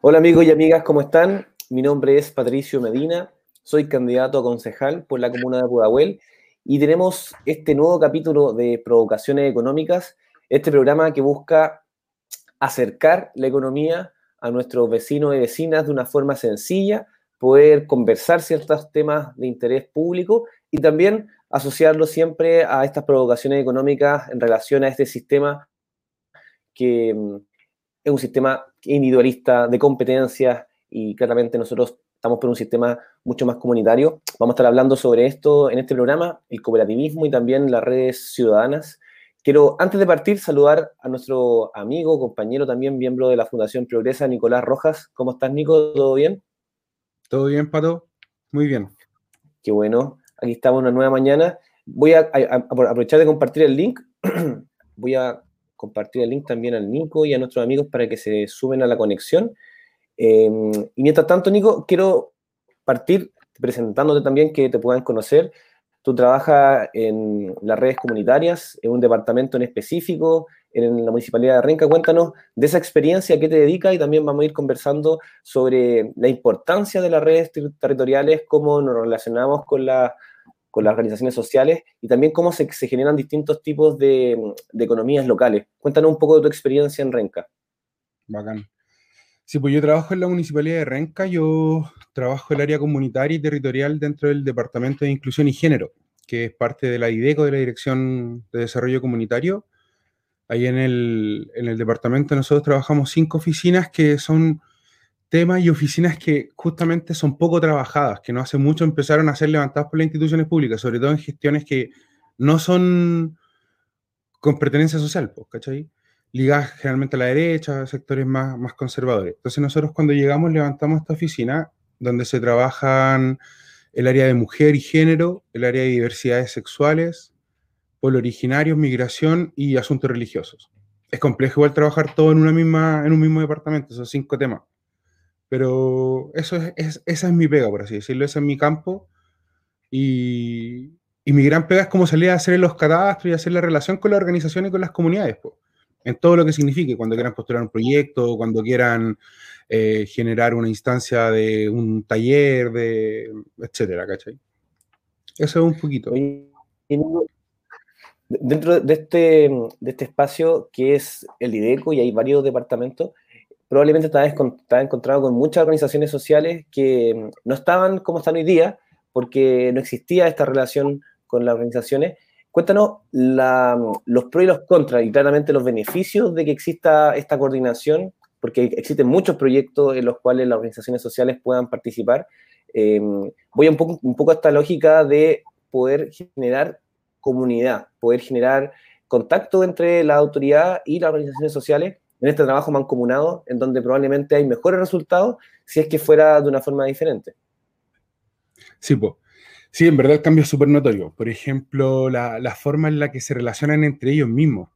Hola amigos y amigas, ¿cómo están? Mi nombre es Patricio Medina, soy candidato a concejal por la comuna de Pudahuel y tenemos este nuevo capítulo de Provocaciones Económicas, este programa que busca acercar la economía a nuestros vecinos y vecinas de una forma sencilla, poder conversar ciertos temas de interés público y también asociarlo siempre a estas provocaciones económicas en relación a este sistema que mm, es un sistema individualista de competencias y claramente nosotros estamos por un sistema mucho más comunitario. Vamos a estar hablando sobre esto en este programa, el cooperativismo y también las redes ciudadanas. Quiero, antes de partir, saludar a nuestro amigo, compañero también, miembro de la Fundación Progresa, Nicolás Rojas. ¿Cómo estás, Nico? ¿Todo bien? Todo bien, Pato. Muy bien. Qué bueno. Aquí estamos una nueva mañana. Voy a, aprovechar de compartir el link. Voy a compartir el link también al Nico y a nuestros amigos para que se suben a la conexión. Em, y mientras tanto, Nico, quiero partir presentándote también que te puedan conocer. Tú trabajas en las redes comunitarias, en un departamento en específico, en la Municipalidad de Renca. Cuéntanos de esa experiencia, a qué te dedicas y también vamos a ir conversando sobre la importancia de las redes territoriales, cómo nos relacionamos con, la, con las organizaciones sociales y también cómo se, se generan distintos tipos de, de, economías locales. Cuéntanos un poco de tu experiencia en Renca. Bacán. Sí, pues yo trabajo en la Municipalidad de Renca, yo trabajo el área comunitaria y territorial dentro del Departamento de Inclusión y Género, que es parte de la IDECO, de la Dirección de Desarrollo Comunitario. Ahí en el, en el departamento nosotros trabajamos cinco oficinas que son temas y oficinas que justamente son poco trabajadas, que no hace mucho empezaron a ser levantadas por las instituciones públicas, sobre todo en gestiones que no son con pertenencia social, pues, ¿cachai? Ligadas generalmente a la derecha, sectores más, más conservadores. Entonces nosotros cuando llegamos levantamos esta oficina donde se trabajan el área de mujer y género, el área de diversidades sexuales, pueblo originario, migración y asuntos religiosos. Es complejo igual trabajar todo en, una misma, en un mismo departamento, esos cinco temas. Pero eso es, esa es mi pega, por así decirlo, ese es mi campo. Y, y mi gran pega es como salir a hacer los catastros y hacer la relación con la organización y con las comunidades. Pues en todo lo que signifique, cuando quieran postular un proyecto, cuando quieran eh, generar una instancia de un taller, de etcétera, ¿cachai? Eso es un poquito. Dentro de este, de este espacio que es el IDECO y hay varios departamentos, probablemente te has, encontrado con muchas organizaciones sociales que no estaban como están hoy día porque no existía esta relación con las organizaciones Cuéntanos los pros y los contras y claramente los beneficios de que exista esta coordinación, porque existen muchos proyectos en los cuales las organizaciones sociales puedan participar. Em, voy un poco, un poco a esta lógica de poder generar comunidad, poder generar contacto entre la autoridad y las organizaciones sociales en este trabajo mancomunado, en donde probablemente hay mejores resultados si es que fuera de una forma diferente. Sí, pues. Sí, en verdad el cambio es súper notorio. Por ejemplo, la, forma en la que se relacionan entre ellos mismos.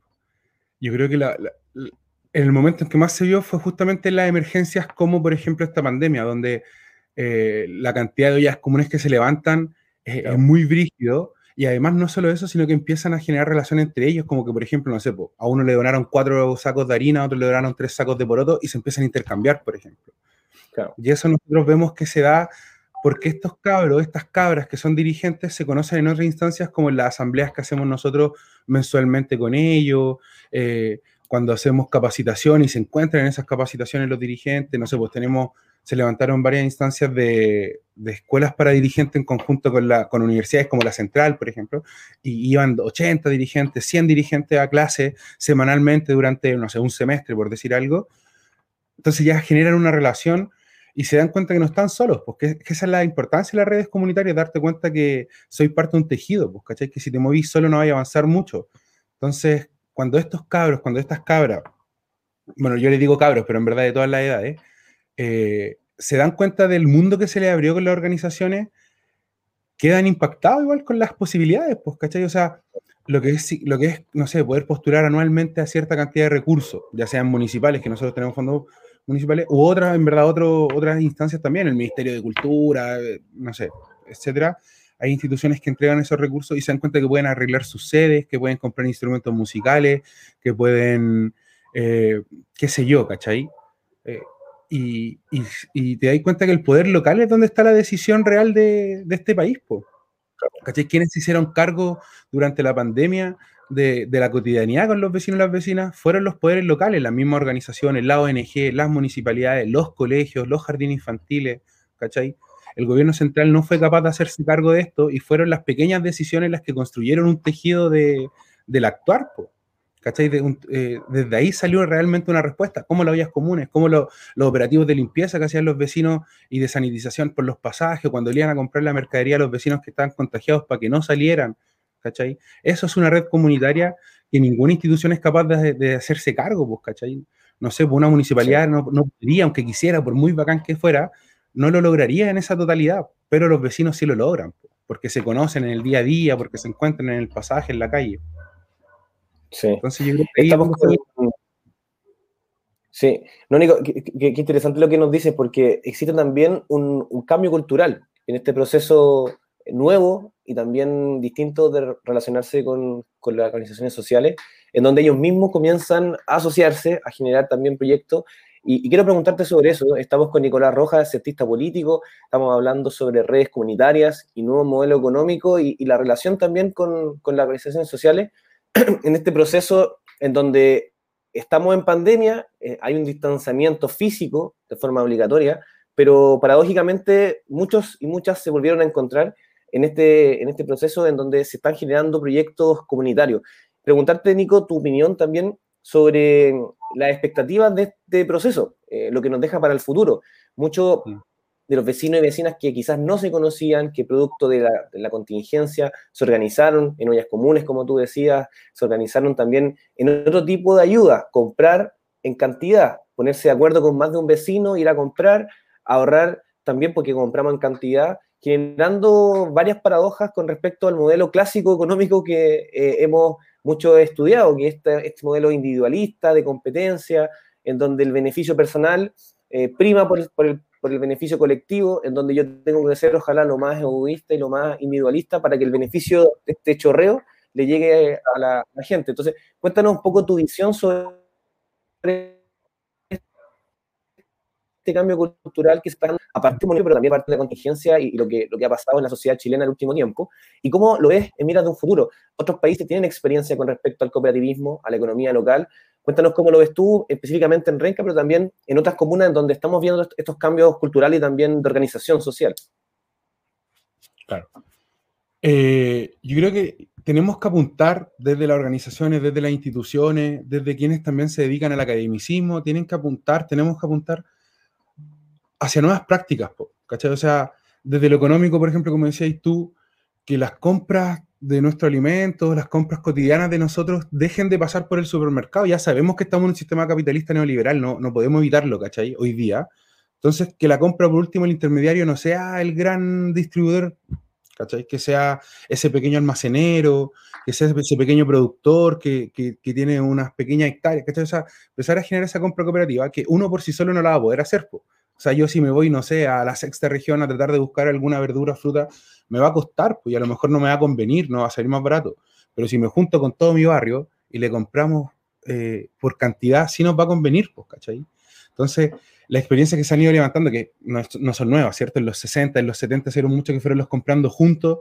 Yo creo que en el momento en que más se vio fue justamente en las emergencias como, por ejemplo, esta pandemia, donde eh, la cantidad de ollas comunes que se levantan es muy brígido. Y además no solo eso, sino que empiezan a generar relaciones entre ellos, como que, por ejemplo, no sé, a uno le donaron cuatro sacos de harina, a otro le donaron tres sacos de poroto y se empiezan a intercambiar, por ejemplo. Y eso nosotros vemos que se da porque estos cabros, estas cabras que son dirigentes, se conocen en otras instancias como en las asambleas que hacemos nosotros mensualmente con ellos, eh, cuando hacemos capacitación y se encuentran en esas capacitaciones los dirigentes, no sé, pues tenemos, se levantaron varias instancias de, de escuelas para dirigentes en conjunto con, la, con universidades como la Central, por ejemplo, y iban 80 dirigentes, 100 dirigentes a clase semanalmente durante, no sé, un semestre, por decir algo. Entonces ya generan una relación y se dan cuenta que no están solos, porque esa es la importancia de las redes comunitarias, darte cuenta que soy parte de un tejido, pues, ¿cachai? Que si te movís solo no vaya a avanzar mucho. Entonces, cuando estos cabros, cuando estas cabras, bueno, yo les digo cabros, pero en verdad de todas las edades, eh, se dan cuenta del mundo que se les abrió con las organizaciones, quedan impactados igual con las posibilidades, pues, ¿cachai? O sea, lo que es, lo que es no sé, poder postular anualmente a cierta cantidad de recursos, ya sean municipales, que nosotros tenemos fondos municipales, u otras, en verdad, otras instancias también, el Ministerio de Cultura, no sé, etcétera. Hay instituciones que entregan esos recursos y se dan cuenta que pueden arreglar sus sedes, que pueden comprar instrumentos musicales, que pueden, eh, qué sé yo, ¿cachai? Eh, y, te das cuenta que el poder local es donde está la decisión real de, este país, ¿cachai? Quienes se hicieron cargo durante la pandemia de, la cotidianidad con los vecinos y las vecinas fueron los poderes locales, las mismas organizaciones, la ONG, las municipalidades, los colegios, los jardines infantiles, ¿cachai? El gobierno central no fue capaz de hacerse cargo de esto y fueron las pequeñas decisiones las que construyeron un tejido de, del actuar, ¿cachai? Eh, desde ahí salió realmente una respuesta, como las ollas comunes, como los operativos de limpieza que hacían los vecinos y de sanitización por los pasajes, cuando iban a comprar la mercadería a los vecinos que estaban contagiados para que no salieran, ¿cachai? Eso es una red comunitaria que ninguna institución es capaz de, hacerse cargo, pues, ¿cachai? No sé, pues una municipalidad no, no, podría, aunque quisiera, por muy bacán que fuera, no lo lograría en esa totalidad, pero los vecinos sí lo logran, pues, porque se conocen en el día a día, porque se encuentran en el pasaje, en la calle. Sí. Entonces yo creo que Estamos Sí, no, Nico, qué, interesante lo que nos dices, porque existe también un, un cambio cultural en este proceso nuevo y también distinto de relacionarse con, las organizaciones sociales, en donde ellos mismos comienzan a asociarse, a generar también proyectos. Y, quiero preguntarte sobre eso. Estamos con Nicolás Rojas, cientista político, estamos hablando sobre redes comunitarias y nuevo modelo económico y, la relación también con, con las organizaciones sociales en este proceso en donde estamos en pandemia, eh, hay un distanciamiento físico de forma obligatoria, pero paradójicamente muchos y muchas se volvieron a encontrar en este, en este proceso en donde se están generando proyectos comunitarios. Preguntarte, Nico, tu opinión también sobre las expectativas de este proceso, eh, lo que nos deja para el futuro. Muchos de los vecinos y vecinas que quizás no se conocían, que producto de la, de la, contingencia se organizaron en ollas comunes, como tú decías, se organizaron también en otro tipo de ayuda, comprar en cantidad, ponerse de acuerdo con más de un vecino, ir a comprar, ahorrar también porque compramos en cantidad generando varias paradojas con respecto al modelo clásico económico que eh, hemos mucho estudiado, que es este, este, modelo individualista de competencia, en donde el beneficio personal eh, prima por el, beneficio colectivo, en donde yo tengo que ser ojalá lo más egoísta y lo más individualista para que el beneficio de este chorreo le llegue a la gente. Entonces, cuéntanos un poco tu visión sobre este cambio cultural que se está aparte de pero también parte de la contingencia y, lo, que, lo que ha pasado en la sociedad chilena en el último tiempo, y cómo lo ves en miras de un futuro. Otros países tienen experiencia con respecto al cooperativismo, a la economía local. Cuéntanos cómo lo ves tú, específicamente en Renca, pero también en otras comunas en donde estamos viendo estos cambios culturales y también de organización social. Claro. Eh, yo creo que tenemos que apuntar desde las organizaciones, desde las instituciones, desde quienes también se dedican al academicismo, tienen que apuntar, tenemos que apuntar hacia nuevas prácticas, ¿cachai? O sea, desde lo económico, por ejemplo, como decías tú, que las compras de nuestros alimentos, las compras cotidianas de nosotros dejen de pasar por el supermercado. Ya sabemos que estamos en un sistema capitalista neoliberal, no, no podemos evitarlo, ¿cachai? Hoy día. Entonces, que la compra por último, el intermediario no sea el gran distribuidor, ¿cachai? Que sea ese pequeño almacenero, que sea ese pequeño productor que, que, tiene unas pequeñas hectáreas, ¿cachai? O sea, empezar a generar esa compra cooperativa que uno por sí solo no la va a poder hacer, po. O sea, yo si me voy, no sé, a la sexta región a tratar de buscar alguna verdura, fruta, me va a costar, pues y a lo mejor no me va a convenir, no va a salir más barato. Pero si me junto con todo mi barrio y le compramos eh, por cantidad, sí nos va a convenir, pues, ¿cachai? Entonces, la experiencia que se han ido levantando, que no, son nuevas, ¿cierto? En los 60, en los 70 se muchos que fueron los comprando juntos,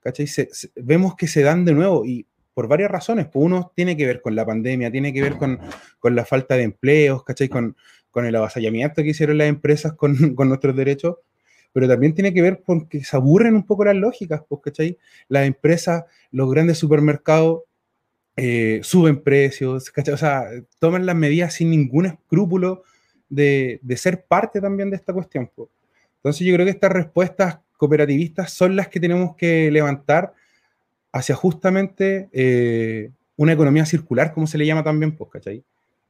¿cachai? vemos que se dan de nuevo y por varias razones. Pues uno tiene que ver con la pandemia, tiene que ver con, con la falta de empleos, ¿cachai? Con, con el avasallamiento que hicieron las empresas con, con, nuestros derechos, pero también tiene que ver con que se aburren un poco las lógicas, pues, ¿cachai? Las empresas, los grandes supermercados eh, suben precios, ¿cachai? O sea, toman las medidas sin ningún escrúpulo de, de ser parte también de esta cuestión. Pues. Entonces yo creo que estas respuestas cooperativistas son las que tenemos que levantar hacia justamente eh, una economía circular, como se le llama también, pues, ¿cachai?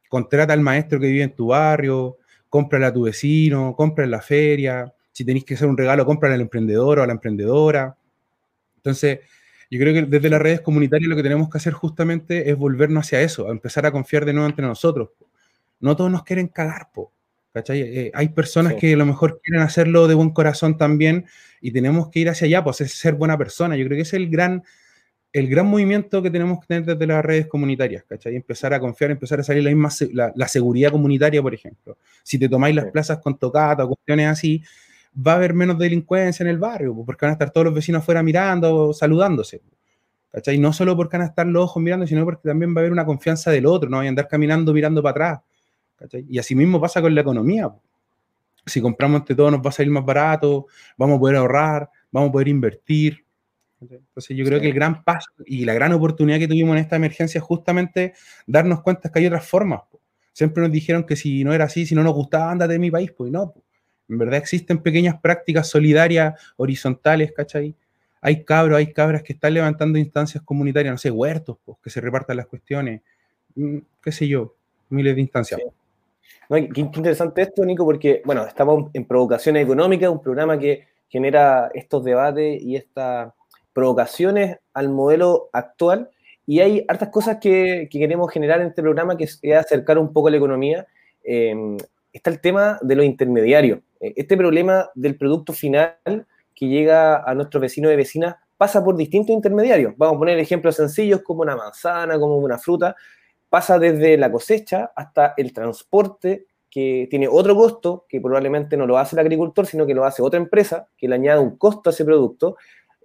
Contrata al maestro que vive en tu barrio, cómprale a tu vecino, compra en la feria, si tenéis que hacer un regalo, cómprale al emprendedor o a la emprendedora. Entonces, yo creo que desde las redes comunitarias lo que tenemos que hacer justamente es volvernos hacia eso, a empezar a confiar de nuevo entre nosotros. No todos nos quieren cagar, po, ¿cachai? Eh, hay personas que a lo mejor quieren hacerlo de buen corazón también y tenemos que ir hacia allá, pues es ser buena persona. Yo creo que es el gran, el gran movimiento que tenemos que tener desde las redes comunitarias, ¿cachai? Empezar a confiar, empezar a salir la misma, la, seguridad comunitaria, por ejemplo. Si te tomáis las plazas con tocata o cuestiones así, va a haber menos delincuencia en el barrio, porque van a estar todos los vecinos afuera mirando, saludándose. ¿Cachai? No solo porque van a estar los ojos mirando, sino porque también va a haber una confianza del otro, no van a andar caminando mirando para atrás. ¿cachai? Y así mismo pasa con la economía. Si compramos entre todos nos va a salir más barato, vamos a poder ahorrar, vamos a poder invertir. Entonces yo creo que el gran paso y la gran oportunidad que tuvimos en esta emergencia es justamente darnos cuenta que hay otras formas. Siempre nos dijeron que si no era así, si no nos gustaba, ándate de mi país, pues no. En verdad existen pequeñas prácticas solidarias, horizontales, ¿cachai? Hay cabros, hay cabras que están levantando instancias comunitarias, no sé, huertos, pues, que se repartan las cuestiones, mm, qué sé yo, miles de instancias. qué, interesante esto, Nico, porque, bueno, estamos en Provocaciones Económicas, un programa que genera estos debates y estas provocaciones al modelo actual. Y hay hartas cosas que, queremos generar en este programa que es acercar un poco la economía. Em, está el tema de los intermediarios. Eh, este problema del producto final que llega a nuestros vecinos y vecinas pasa por distintos intermediarios. Vamos a poner ejemplos sencillos como una manzana, como una fruta. Pasa desde la cosecha hasta el transporte, que tiene otro costo, que probablemente no lo hace el agricultor, sino que lo hace otra empresa, que le añade un costo a ese producto.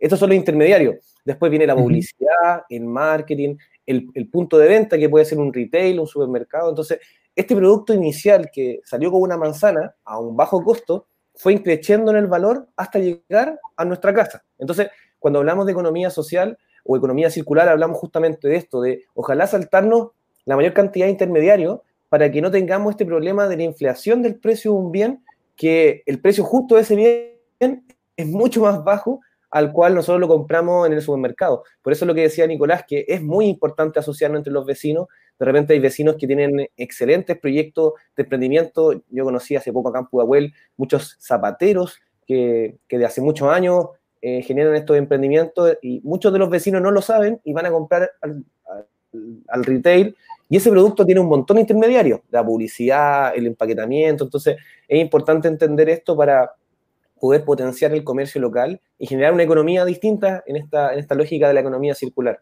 Estos son los intermediarios. Después viene la publicidad, el marketing, el, el, punto de venta, que puede ser un retail, un supermercado. Entonces, este producto inicial que salió con una manzana a un bajo costo fue increciendo en el valor hasta llegar a nuestra casa. Entonces, cuando hablamos de economía social o economía circular, hablamos justamente de esto, de ojalá saltarnos la mayor cantidad de intermediarios para que no tengamos este problema de la inflación del precio de un bien, que el precio justo de ese bien es mucho más bajo al cual nosotros lo compramos en el supermercado. Por eso lo que decía Nicolás, que es muy importante asociarnos entre los vecinos. De repente hay vecinos que tienen excelentes proyectos de emprendimiento. Yo conocí hace poco acá en Pudahuel muchos zapateros que, que de hace muchos años eh, generan estos emprendimientos y muchos de los vecinos no lo saben y van a comprar al, al, retail y ese producto tiene un montón de intermediarios, la publicidad, el empaquetamiento. Entonces es importante entender esto para poder potenciar el comercio local y generar una economía distinta en esta, en esta lógica de la economía circular.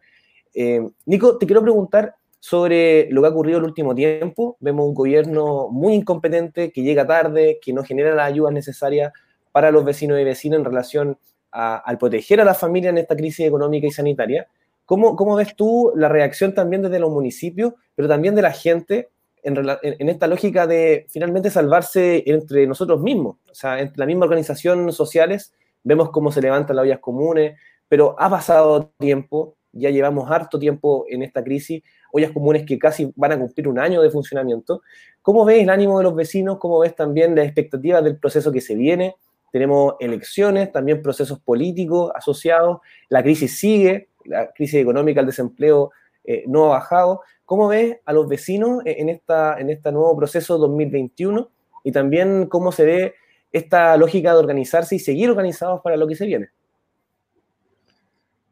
Eh, Nico, te quiero preguntar sobre lo que ha ocurrido en el último tiempo. Vemos un gobierno muy incompetente, que llega tarde, que no genera las ayudas necesarias para los vecinos y vecinas en relación al proteger a la familia en esta crisis económica y sanitaria. ¿Cómo, ¿Cómo ves tú la reacción también desde los municipios, pero también de la gente en, esta lógica de finalmente salvarse entre nosotros mismos. O sea, entre la misma organización sociales, vemos cómo se levantan las ollas comunes, pero ha pasado tiempo, ya llevamos harto tiempo en esta crisis, ollas comunes que casi van a cumplir un año de funcionamiento. ¿Cómo ves el ánimo de los vecinos? ¿Cómo ves también las expectativas del proceso que se viene? Tenemos elecciones, también procesos políticos asociados, la crisis sigue, la crisis económica, el desempleo eh, no ha bajado. ¿Cómo ves a los vecinos en, esta, en este nuevo proceso 2021 y también cómo se ve esta lógica de organizarse y seguir organizados para lo que se viene?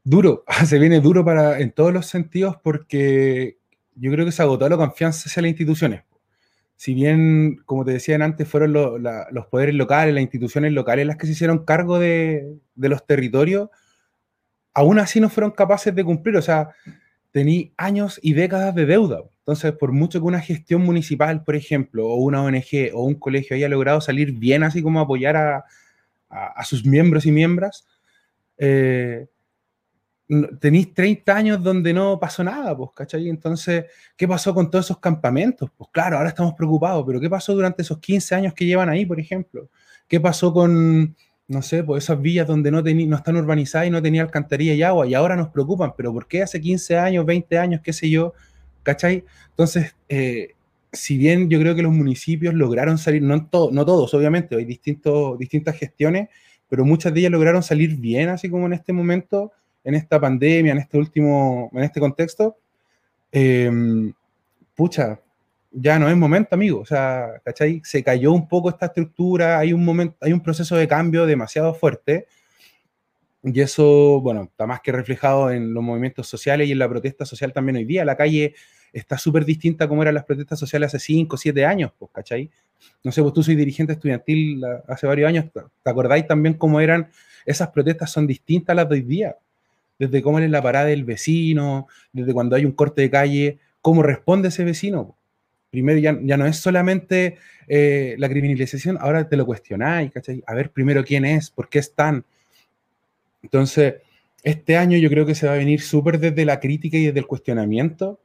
Duro, se viene duro para, en todos los sentidos porque yo creo que se agotó la confianza hacia las instituciones. Si bien, como te decían antes, fueron los poderes locales, las instituciones locales las que se hicieron cargo de, de los territorios, aún así no fueron capaces de cumplir. O sea, tení años y décadas de deuda. Entonces, por mucho que una gestión municipal, por ejemplo, o una ONG o un colegio haya logrado salir bien, así como apoyar a, sus miembros y miembros, eh, tenéis 30 años donde no pasó nada, pues, ¿cachai? Entonces, ¿qué pasó con todos esos campamentos? Pues claro, ahora estamos preocupados, pero ¿qué pasó durante esos 15 años que llevan ahí, por ejemplo? ¿Qué pasó con no sé, pues esas villas donde no, no están urbanizadas y no tenía alcantarilla y agua, y ahora nos preocupan, pero ¿por qué hace 15 años, 20 años, qué sé yo? ¿Cachai? Entonces, eh, si bien yo creo que los municipios lograron salir, no, no todos, obviamente, hay distintos, distintas gestiones, pero muchas de ellas lograron salir bien, así como en este momento, en esta pandemia, en este último, en este contexto. Em, pucha, ya no es momento, amigo. O sea, ¿cachai? Se cayó un poco esta estructura, hay un momento, hay un proceso de cambio demasiado fuerte. Y eso, bueno, está más que reflejado en los movimientos sociales y en la protesta social también hoy día. La calle está súper distinta como eran las protestas sociales hace 5, 7 años, pues, ¿cachai? No sé, vos tú soy dirigente estudiantil hace varios años, ¿te acordáis también cómo eran esas protestas? Son distintas a las de hoy día. Desde cómo es la parada del vecino, desde cuando hay un corte de calle, cómo responde ese vecino. Primero ya, ya no es solamente eh, la criminalización, ahora te lo cuestionáis, ¿cachai? A ver primero quién es, por qué están. Entonces, este año yo creo que se va a venir súper desde la crítica y desde el cuestionamiento,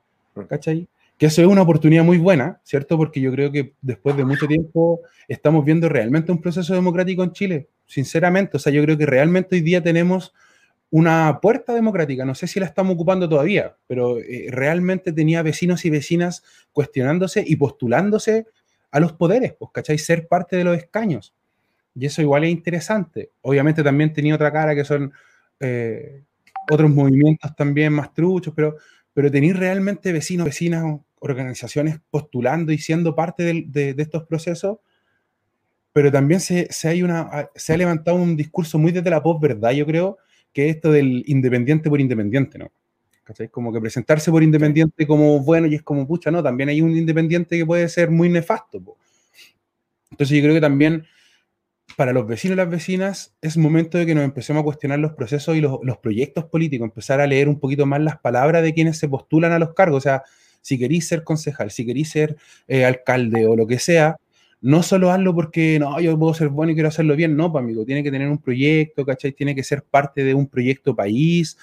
¿cachai? Que eso es una oportunidad muy buena, ¿cierto? Porque yo creo que después de mucho tiempo estamos viendo realmente un proceso democrático en Chile, sinceramente. O sea, yo creo que realmente hoy día tenemos una puerta democrática. No sé si la estamos ocupando todavía, pero eh, realmente tenía vecinos y vecinas cuestionándose y postulándose a los poderes, pues. Ser parte de los escaños. Y eso igual es interesante. Obviamente también tenía otra cara que son eh, otros movimientos también más truchos, pero, pero tenéis realmente vecinos, vecinas, organizaciones postulando y siendo parte de, estos procesos, pero también se, hay una, se ha levantado un discurso muy desde la post-verdad, yo creo, que es esto del independiente por independiente, ¿no? ¿Cachai? Como que presentarse por independiente como bueno y es como, pucha, no, también hay un independiente que puede ser muy nefasto. Entonces yo creo que también para los vecinos y las vecinas es momento de que nos empecemos a cuestionar los procesos y los, proyectos políticos, empezar a leer un poquito más las palabras de quienes se postulan a los cargos. O sea, si queréis ser concejal, si queréis ser eh, alcalde o lo que sea, no solo hazlo porque no, yo puedo ser bueno y quiero hacerlo bien, no, pues amigo, tiene que tener un proyecto, ¿cachai? Tiene que ser parte de un proyecto país,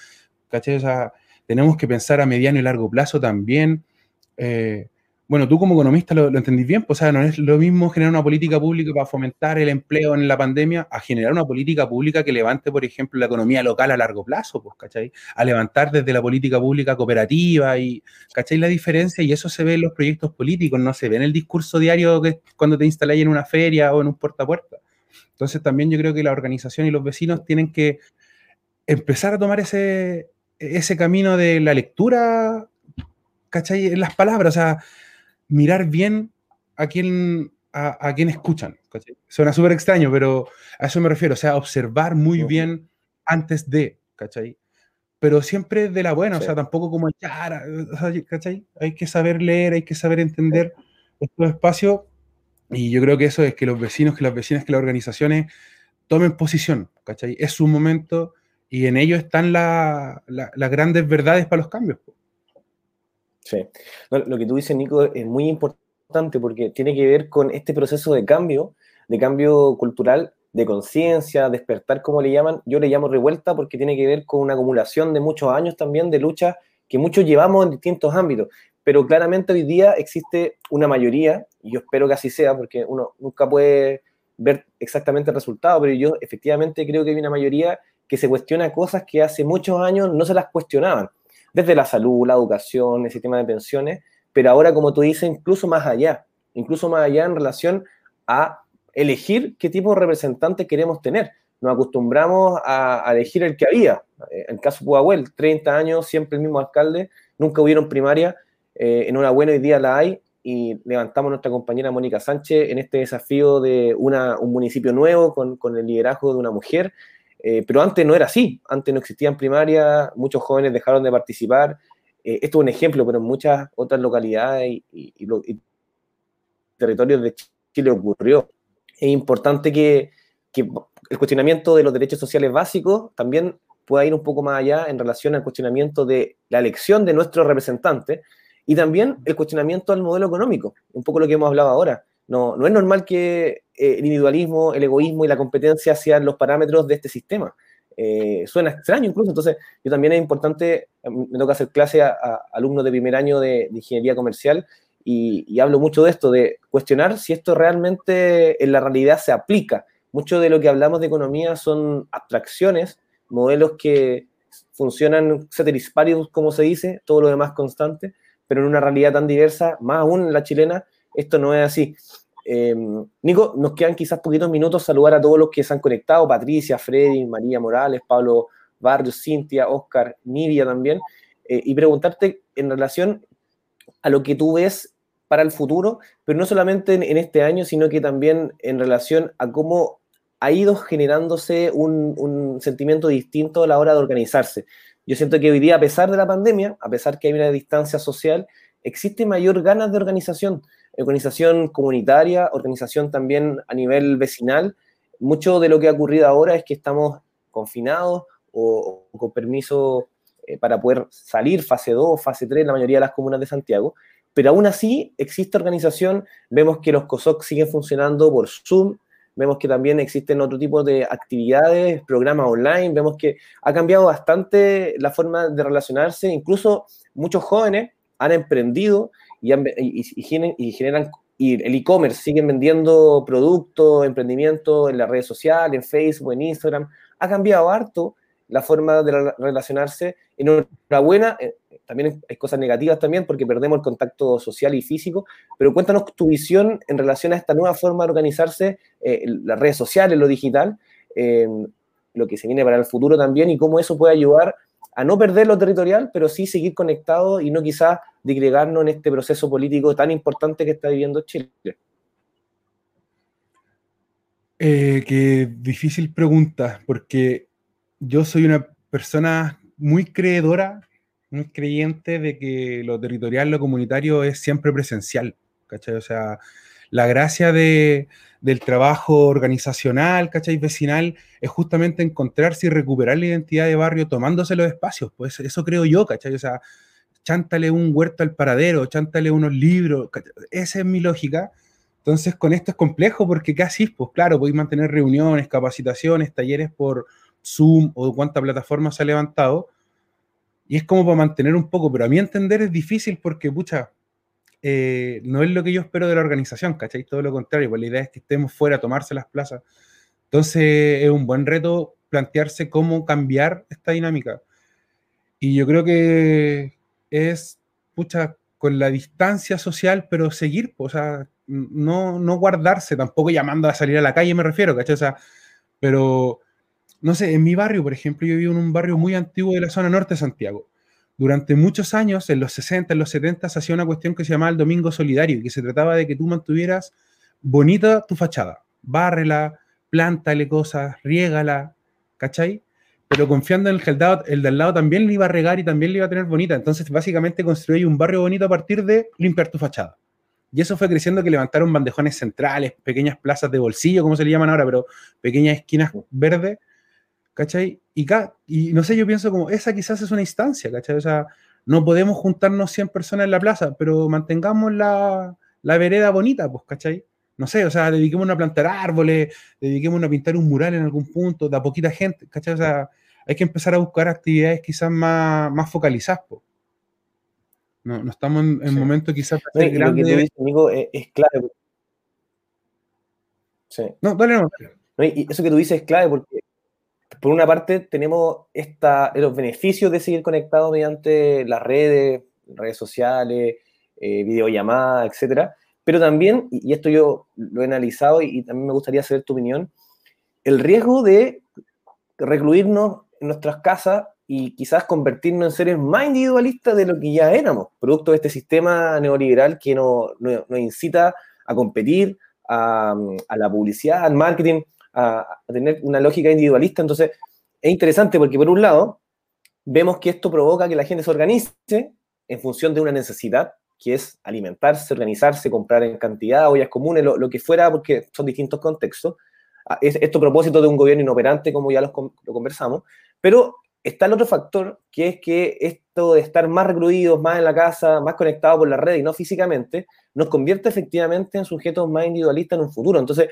¿cachai? O sea, tenemos que pensar a mediano y largo plazo también. Eh, bueno, tú como economista lo, entendís bien, pues, o sea, no es lo mismo generar una política pública para fomentar el empleo en la pandemia a generar una política pública que levante, por ejemplo, la economía local a largo plazo, pues, ¿cachai? A levantar desde la política pública cooperativa y, ¿cachai? La diferencia y eso se ve en los proyectos políticos, no se ve en el discurso diario que cuando te instaláis en una feria o en un puerta a puerta. Entonces también yo creo que la organización y los vecinos tienen que empezar a tomar ese, ese camino de la lectura, ¿cachai? En las palabras, o sea, mirar bien a quién, a, quién escuchan. Suena súper extraño, pero a eso me refiero, o sea, observar muy bien antes de, ¿cachai? Pero siempre de la buena, o sea, tampoco como echar, ¿cachai? Hay que saber leer, hay que saber entender estos espacios y yo creo que eso es que los vecinos, que las vecinas, que las organizaciones tomen posición, ¿cachai? Es su momento y en ello están las grandes verdades para los cambios. Sí. lo que tú dices, Nico, es muy importante porque tiene que ver con este proceso de cambio, de cambio cultural, de conciencia, despertar, como le llaman. Yo le llamo revuelta porque tiene que ver con una acumulación de muchos años también de lucha que muchos llevamos en distintos ámbitos. Pero claramente hoy día existe una mayoría, y yo espero que así sea, porque uno nunca puede ver exactamente el resultado, pero yo efectivamente creo que hay una mayoría que se cuestiona cosas que hace muchos años no se las cuestionaban desde la salud, la educación, el sistema de pensiones, pero ahora, como tú dices, incluso más allá, incluso más allá en relación a elegir qué tipo de representante queremos tener. Nos acostumbramos a, elegir el que había. En el caso de Pudahuel, 30 años, siempre el mismo alcalde, nunca hubieron primaria, eh, en una buena hoy día la hay, y levantamos a nuestra compañera Mónica Sánchez en este desafío de un municipio nuevo con el liderazgo de una mujer eh, pero antes no era así, antes no existían primarias, muchos jóvenes dejaron de participar. Eh, esto es un ejemplo, pero en muchas otras localidades y, territorios de Chile ocurrió. Es importante que, el cuestionamiento de los derechos sociales básicos también pueda ir un poco más allá en relación al cuestionamiento de la elección de nuestros representantes y también el cuestionamiento al modelo económico, un poco lo que hemos hablado ahora. No, no es normal que eh, el individualismo, el egoísmo y la competencia sean los parámetros de este sistema. Eh, suena extraño incluso, entonces yo también es importante, me toca hacer clase a, alumnos de primer año de, ingeniería comercial y, hablo mucho de esto, de cuestionar si esto realmente en la realidad se aplica. Mucho de lo que hablamos de economía son abstracciones, modelos que funcionan ceteris paribus, como se dice, todo lo demás constante, pero en una realidad tan diversa, más aún la chilena, esto no es así. Em, Nico, nos quedan quizás poquitos minutos. Saludar a todos los que se han conectado, Patricia, Freddy, María Morales, Pablo Barrios, Cintia, Oscar, Nidia también, eh, y preguntarte en relación a lo que tú ves para el futuro, pero no solamente en, este año, sino que también en relación a cómo ha ido generándose un, un, sentimiento distinto a la hora de organizarse. Yo siento que hoy día, a pesar de la pandemia, a pesar que hay una distancia social, existe mayor ganas de organización organización comunitaria, organización también a nivel vecinal. Mucho de lo que ha ocurrido ahora es que estamos confinados o, con permiso eh, para poder salir, fase 2, fase 3, en la mayoría de las comunas de Santiago. Pero aún así existe organización, vemos que los COSOC siguen funcionando por Zoom, vemos que también existen otro tipo de actividades, programas online, vemos que ha cambiado bastante la forma de relacionarse, incluso muchos jóvenes han emprendido y, generan, y el e-commerce, siguen vendiendo productos, emprendimientos en las redes sociales, en Facebook, en Instagram, ha cambiado harto la forma de relacionarse. Enhorabuena, eh, también hay cosas negativas también porque perdemos el contacto social y físico, pero cuéntanos tu visión en relación a esta nueva forma de organizarse, eh, las redes sociales, lo digital, lo que se viene para el futuro también y cómo eso puede ayudar a no perder lo territorial, pero sí seguir conectado y no quizás digregarnos en este proceso político tan importante que está viviendo Chile. Eh, qué difícil pregunta, porque yo soy una persona muy creedora, muy creyente de que lo territorial, lo comunitario es siempre presencial, ¿cachai? O sea, la gracia de, del trabajo organizacional, ¿cachai? Vecinal, es justamente encontrarse y recuperar la identidad de barrio tomándose los espacios, pues eso creo yo, ¿cachai? O sea, chántale un huerto al paradero, chántale unos libros, esa es mi lógica, entonces, con esto es complejo porque casi, pues claro, podéis mantener reuniones, capacitaciones, talleres por Zoom o cuánta plataforma se ha levantado. Y es como para mantener un poco, pero a mi entender es difícil porque, pucha, eh, no es lo que yo espero de la organización, ¿cachai? Todo lo contrario, pues la idea es que estemos fuera, tomarse las plazas. Entonces, es un buen reto plantearse cómo cambiar esta dinámica. Y yo creo que es, pucha, con la distancia social, pero seguir, pues, o sea, no, no guardarse, tampoco llamando a salir a la calle, me refiero, ¿cachai? O sea, pero, no sé, en mi barrio, por ejemplo, yo vivo en un barrio muy antiguo de la zona norte de Santiago. Durante muchos años, en los 60, en los 70, se hacía una cuestión que se llamaba el Domingo Solidario, y que se trataba de que tú mantuvieras bonita tu fachada. Bárrela, plántale cosas, riégala, ¿cachai? Pero confiando en el que el, el de al lado también le iba a regar y también le iba a tener bonita. Entonces, básicamente construí un barrio bonito a partir de limpiar tu fachada. Y eso fue creciendo que levantaron bandejones centrales, pequeñas plazas de bolsillo, como se le llaman ahora, pero pequeñas esquinas verdes, ¿cachai? Y, y no sé, yo pienso como, esa quizás es una instancia, ¿cachai? O sea, no podemos juntarnos 100 personas en la plaza, pero mantengamos la, la vereda bonita, pues, ¿cachai? No sé, o sea, dediquémonos a plantar árboles, dediquémonos a pintar un mural en algún punto, da poquita gente, ¿cachai? O sea, hay que empezar a buscar actividades quizás más, más focalizadas, pues. No, no estamos en, en momento quizás no, Lo que tú dices, amigo, es, es clave. Sí. No, dale, no. Y eso que tú dices es clave porque, por una parte, tenemos los beneficios de seguir conectados mediante las redes, redes sociales, eh, videollamadas, etcétera. Pero también, y esto yo lo he analizado y, también me gustaría saber tu opinión, el riesgo de recluirnos en nuestras casas y quizás convertirnos en seres más individualistas de lo que ya éramos, producto de este sistema neoliberal que nos, incita a competir, a, la publicidad, al marketing, a, tener una lógica individualista. Entonces, es interesante porque por un lado, vemos que esto provoca que la gente se organice en función de una necesidad, que es alimentarse, organizarse, comprar en cantidad, ollas comunes, lo, que fuera, porque son distintos contextos. Ah, esto a propósito de un gobierno inoperante, como ya lo conversamos, pero está el otro factor, que es que esto de estar más recluidos, más en la casa, más conectados por la red y no físicamente, nos convierte efectivamente en sujetos más individualistas en un futuro. Entonces,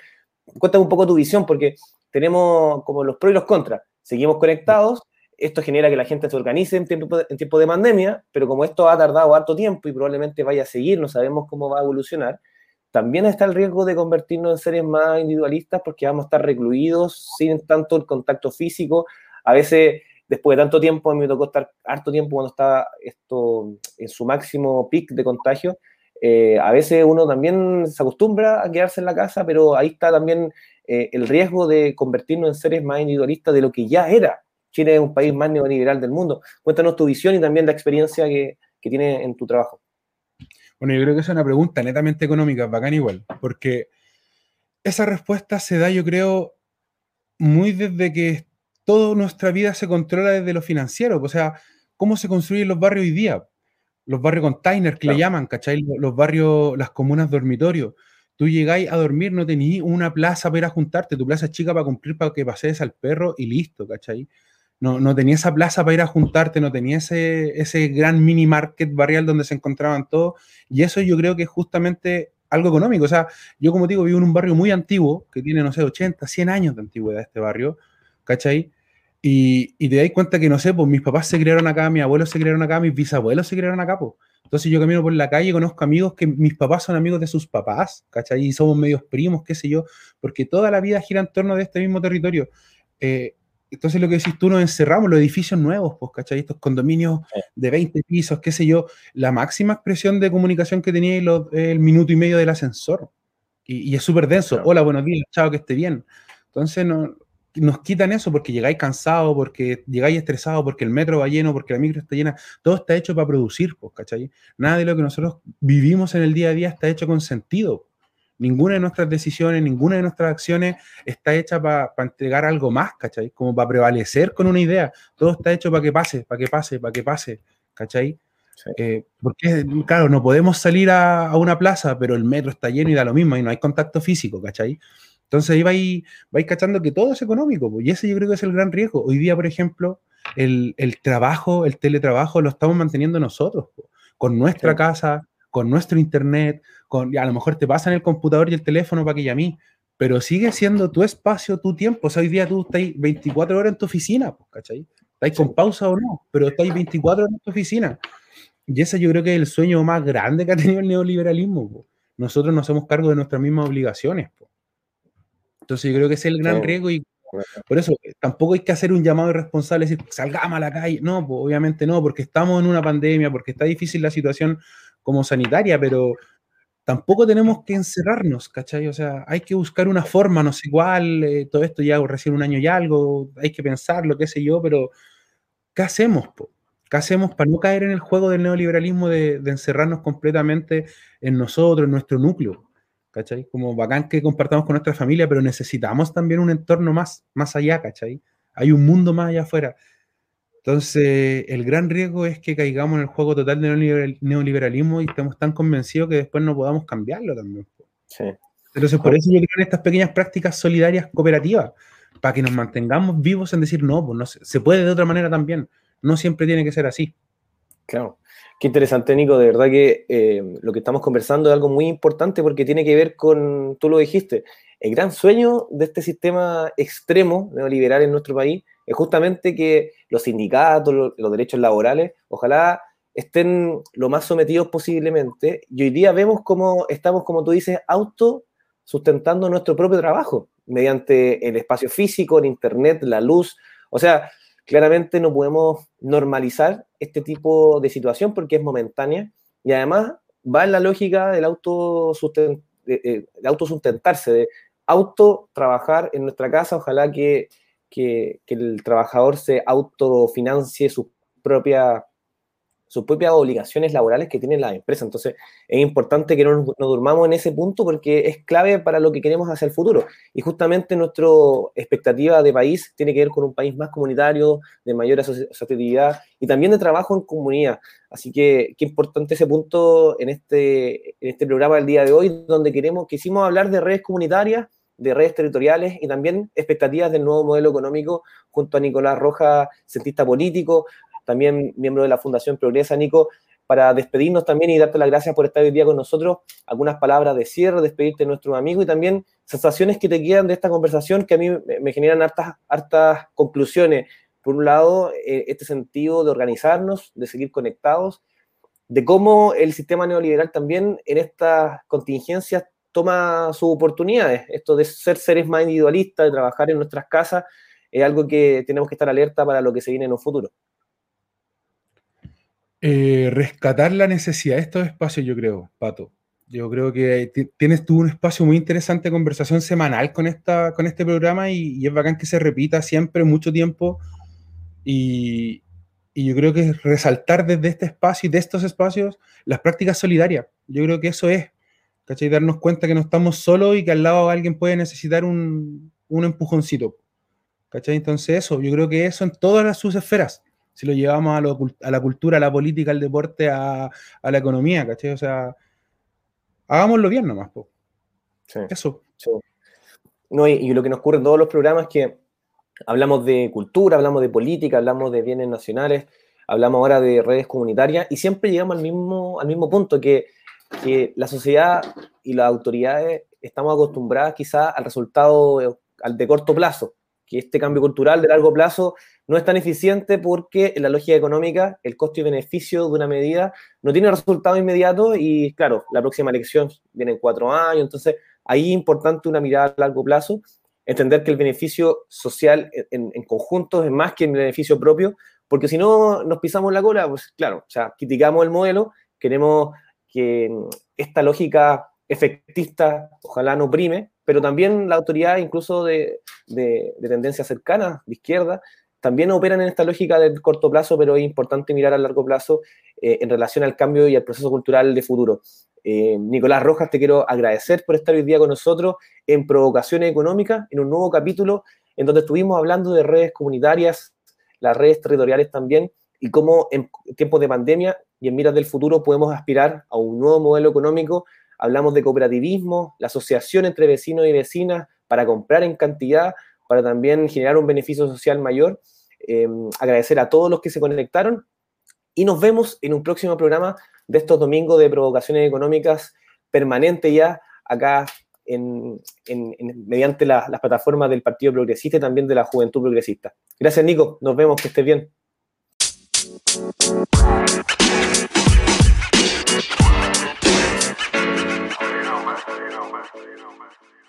cuéntame un poco tu visión, porque tenemos como los pros y los contras. Seguimos conectados, esto genera que la gente se organice en tiempo, en tiempo de pandemia, pero como esto ha tardado harto tiempo y probablemente vaya a seguir, no sabemos cómo va a evolucionar, también está el riesgo de convertirnos en seres más individualistas porque vamos a estar recluidos sin tanto el contacto físico. A veces después de tanto tiempo, a mí me tocó estar harto tiempo cuando estaba esto en su máximo pic de contagio. Eh, a veces uno también se acostumbra a quedarse en la casa, pero ahí está también eh, el riesgo de convertirnos en seres más individualistas de lo que ya era. Chile es un país más neoliberal del mundo. Cuéntanos tu visión y también la experiencia que, que tienes en tu trabajo. Bueno, yo creo que es una pregunta netamente económica, bacán igual, porque esa respuesta se da, yo creo, muy desde que toda nuestra vida se controla desde lo financiero. O sea, ¿cómo se construyen los barrios hoy día? Los barrios container que le llaman, ¿cachai? Los barrios, las comunas dormitorios. Tú llegáis a dormir, no tenías una plaza para ir a juntarte, tu plaza es chica para cumplir para que pases al perro y listo, ¿cachai? No, no tenía esa plaza para ir a juntarte, no tenía ese, ese gran mini market barrial donde se encontraban todos. Y eso yo creo que es justamente algo económico. O sea, yo como digo, vivo en un barrio muy antiguo, que tiene, no sé, 80, 100 años de antigüedad este barrio, ¿cachai? Y, y te das cuenta que, no sé, pues mis papás se criaron acá, mis abuelos se criaron acá, mis bisabuelos se criaron acá, pues. Entonces yo camino por la calle y conozco amigos que mis papás son amigos de sus papás, ¿cachai? Y somos medios primos, qué sé yo, porque toda la vida gira en torno de este mismo territorio. Eh, entonces lo que decís tú, nos encerramos los edificios nuevos, pues, ¿cachai? Estos condominios de 20 pisos, qué sé yo, la máxima expresión de comunicación que tenía el minuto y medio del ascensor. Y, es súper denso. Hola, buenos días, chao, que esté bien. Entonces no, nos quitan eso porque llegáis cansados, porque llegáis estresados, porque el metro va lleno, porque la micro está llena. Todo está hecho para producir, pues, ¿cachai? Nada de lo que nosotros vivimos en el día a día está hecho con sentido. Ninguna de nuestras decisiones, ninguna de nuestras acciones está hecha para entregar algo más, ¿cachai? Como para prevalecer con una idea. Todo está hecho para que pase, para que pase, para que pase, ¿cachai? Eh, porque, claro, no podemos salir a, a, una plaza, pero el metro está lleno y da lo mismo y no hay contacto físico, ¿cachai? Entonces ahí vais, vais cachando que todo es económico, y ese yo creo que es el gran riesgo. Hoy día, por ejemplo, el, trabajo, el teletrabajo lo estamos manteniendo nosotros, con nuestra casa, con nuestro internet, con, a lo mejor te pasan el computador y el teléfono para que llame, pero sigue siendo tu espacio, tu tiempo. O sea, hoy día tú estás 24 horas en tu oficina, ¿cachai? Estáis con pausa o no, pero estáis 24 horas en tu oficina. Y ese yo creo que es el sueño más grande que ha tenido el neoliberalismo. Nosotros nos hacemos cargo de nuestras mismas obligaciones. Entonces yo creo que es el gran riesgo y por eso eh, tampoco hay que hacer un llamado irresponsable, decir, salgamos a la calle. No, pues, obviamente no, porque estamos en una pandemia, porque está difícil la situación como sanitaria, pero tampoco tenemos que encerrarnos, ¿cachai? O sea, hay que buscar una forma, no sé cuál, eh, todo esto ya recién un año y algo, hay que pensarlo, qué sé yo, pero ¿qué hacemos? Po? ¿Qué hacemos para no caer en el juego del neoliberalismo de, de encerrarnos completamente en nosotros, en nuestro núcleo? ¿Cachai? Como bacán que compartamos con nuestra familia, pero necesitamos también un entorno más, más allá, ¿cachai? Hay un mundo más allá afuera. Entonces, el gran riesgo es que caigamos en el juego total del neoliberalismo y estemos tan convencidos que después no podamos cambiarlo también. Sí. Entonces, por eso yo creo en estas pequeñas prácticas solidarias cooperativas, para que nos mantengamos vivos en decir, no, pues no se puede de otra manera también. No siempre tiene que ser así. Claro. Qué interesante, Nico. De verdad que eh, lo que estamos conversando es algo muy importante porque tiene que ver con, tú lo dijiste, el gran sueño de este sistema extremo neoliberal en nuestro país es justamente que los sindicatos, los, derechos laborales, ojalá estén lo más sometidos posiblemente. Y hoy día vemos cómo estamos, como tú dices, auto sustentando nuestro propio trabajo mediante el espacio físico, el internet, la luz. O sea, Claramente no podemos normalizar este tipo de situación porque es momentánea y además va en la lógica del auto de, autosustentarse, de auto trabajar en nuestra casa. Ojalá que, que, que el trabajador se autofinancie su propia sus propias obligaciones laborales que tienen las empresas. Entonces, es importante que no nos, durmamos en ese punto porque es clave para lo que queremos hacia el futuro. Y justamente nuestra expectativa de país tiene que ver con un país más comunitario, de mayor asociatividad y también de trabajo en comunidad. Así que qué importante ese punto en este, en este programa del día de hoy, donde queremos, quisimos hablar de redes comunitarias, de redes territoriales y también expectativas del nuevo modelo económico junto a Nicolás Rojas, cientista político, también miembro de la Fundación Progresa, Nico, para despedirnos también y darte las gracias por estar hoy día con nosotros. Algunas palabras de cierre, despedirte de nuestro amigo y también sensaciones que te quedan de esta conversación que a mí me generan hartas, hartas conclusiones. Por un lado, eh, este sentido de organizarnos, de seguir conectados, de cómo el sistema neoliberal también en estas contingencias toma sus oportunidades. Esto de ser seres más individualistas, de trabajar en nuestras casas, es algo que tenemos que estar alerta para lo que se viene en un futuro. Eh, rescatar la necesidad de estos espacios, yo creo, Pato. Yo creo que tienes tú un espacio muy interesante de conversación semanal con, esta, con este programa y, es bacán que se repita siempre mucho tiempo. Y, yo creo que es resaltar desde este espacio y de estos espacios las prácticas solidarias. Yo creo que eso es, ¿cachai? Darnos cuenta que no estamos solos y que al lado alguien puede necesitar un, un empujoncito, ¿cachai? Entonces eso, yo creo que eso en todas sus esferas si lo llevamos a, la cultura, a la política, al deporte, a, la economía, ¿cachai? O sea, hagámoslo bien nomás, po. Eso. No, y, y, lo que nos ocurre en todos los programas es que hablamos de cultura, hablamos de política, hablamos de bienes nacionales, hablamos ahora de redes comunitarias y siempre llegamos al mismo, al mismo punto que, que la sociedad y las autoridades estamos acostumbradas quizás al resultado al de corto plazo, que este cambio cultural de largo plazo no es tan eficiente porque en la lógica económica el costo y beneficio de una medida no tiene resultado inmediato y claro, la próxima elección viene en cuatro años, entonces ahí es importante una mirada a largo plazo, entender que el beneficio social en, conjunto es más que el beneficio propio, porque si no nos pisamos la cola, pues claro, o sea, criticamos el modelo, queremos que esta lógica efectista ojalá no prime, pero también la autoridad, incluso de, de, de tendencias cercanas, de izquierda, también operan en esta lógica del corto plazo, pero es importante mirar a largo plazo eh, en relación al cambio y al proceso cultural de futuro. Eh, Nicolás Rojas, te quiero agradecer por estar hoy día con nosotros en Provocaciones Económicas, en un nuevo capítulo en donde estuvimos hablando de redes comunitarias, las redes territoriales también, y cómo en tiempos de pandemia y en miras del futuro podemos aspirar a un nuevo modelo económico. Hablamos de cooperativismo, la asociación entre vecinos y vecinas para comprar en cantidad, para también generar un beneficio social mayor. Em, agradecer a todos los que se conectaron y nos vemos en un próximo programa de estos domingos de provocaciones económicas permanente ya acá en, mediante las plataformas del Partido Progresista y también de la Juventud Progresista. Gracias, Nico. Nos vemos. Que estés bien. You know, man.